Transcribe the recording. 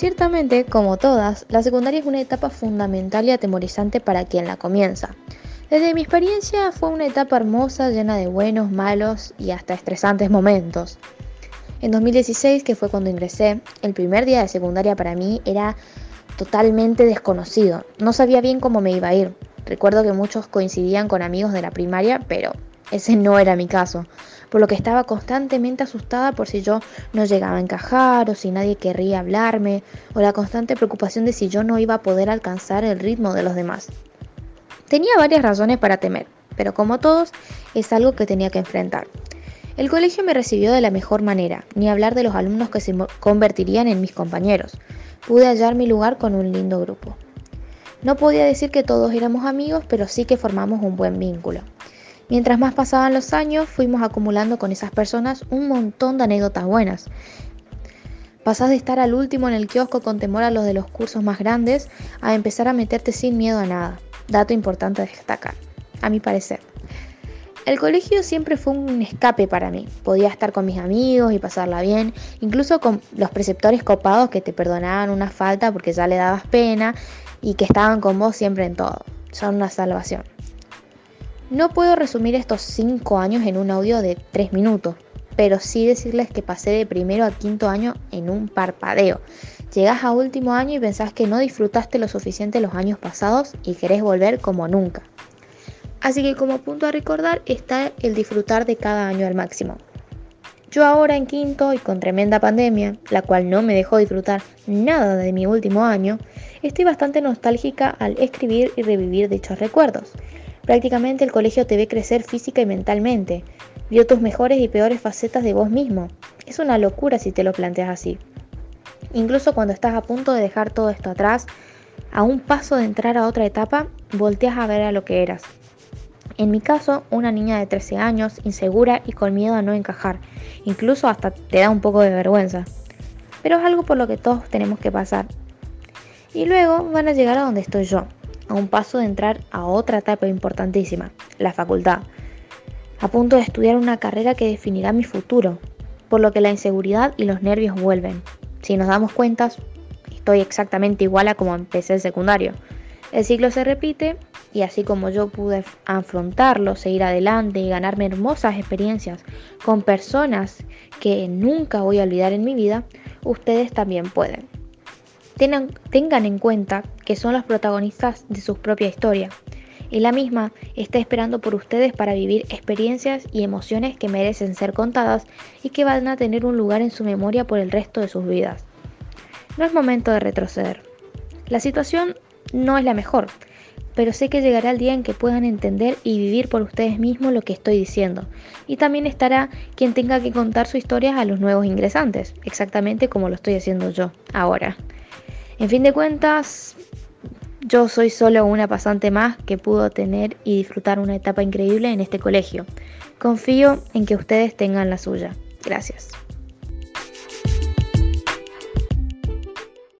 Ciertamente, como todas, la secundaria es una etapa fundamental y atemorizante para quien la comienza. Desde mi experiencia fue una etapa hermosa, llena de buenos, malos y hasta estresantes momentos. En 2016, que fue cuando ingresé, el primer día de secundaria para mí era totalmente desconocido. No sabía bien cómo me iba a ir. Recuerdo que muchos coincidían con amigos de la primaria, pero ese no era mi caso, por lo que estaba constantemente asustada por si yo no llegaba a encajar o si nadie querría hablarme, o la constante preocupación de si yo no iba a poder alcanzar el ritmo de los demás. Tenía varias razones para temer, pero como todos, es algo que tenía que enfrentar. El colegio me recibió de la mejor manera, ni hablar de los alumnos que se convertirían en mis compañeros. Pude hallar mi lugar con un lindo grupo. No podía decir que todos éramos amigos, pero sí que formamos un buen vínculo. Mientras más pasaban los años, fuimos acumulando con esas personas un montón de anécdotas buenas. Pasás de estar al último en el kiosco con temor a los de los cursos más grandes a empezar a meterte sin miedo a nada. Dato importante a destacar, a mi parecer. El colegio siempre fue un escape para mí. Podía estar con mis amigos y pasarla bien, incluso con los preceptores copados que te perdonaban una falta porque ya le dabas pena y que estaban con vos siempre en todo. Son una salvación. No puedo resumir estos 5 años en un audio de 3 minutos, pero sí decirles que pasé de primero a quinto año en un parpadeo. Llegás a último año y pensás que no disfrutaste lo suficiente los años pasados y querés volver como nunca. Así que como punto a recordar está el disfrutar de cada año al máximo. Yo ahora en quinto y con tremenda pandemia, la cual no me dejó disfrutar nada de mi último año, estoy bastante nostálgica al escribir y revivir dichos recuerdos. Prácticamente el colegio te ve crecer física y mentalmente, vio tus mejores y peores facetas de vos mismo. Es una locura si te lo planteas así. Incluso cuando estás a punto de dejar todo esto atrás, a un paso de entrar a otra etapa, volteas a ver a lo que eras. En mi caso, una niña de 13 años, insegura y con miedo a no encajar, incluso hasta te da un poco de vergüenza. Pero es algo por lo que todos tenemos que pasar. Y luego van a llegar a donde estoy yo, a un paso de entrar a otra etapa importantísima, la facultad, a punto de estudiar una carrera que definirá mi futuro, por lo que la inseguridad y los nervios vuelven. Si nos damos cuenta, estoy exactamente igual a como empecé el secundario. El ciclo se repite y así como yo pude afrontarlo, seguir adelante y ganarme hermosas experiencias con personas que nunca voy a olvidar en mi vida, ustedes también pueden. Tengan, en cuenta que son los protagonistas de su propia historia y la misma está esperando por ustedes para vivir experiencias y emociones que merecen ser contadas y que van a tener un lugar en su memoria por el resto de sus vidas. No es momento de retroceder. La situación no es la mejor, pero sé que llegará el día en que puedan entender y vivir por ustedes mismos lo que estoy diciendo. Y también estará quien tenga que contar su historia a los nuevos ingresantes, exactamente como lo estoy haciendo yo ahora. En fin de cuentas, yo soy solo una pasante más que pudo tener y disfrutar una etapa increíble en este colegio. Confío en que ustedes tengan la suya. Gracias.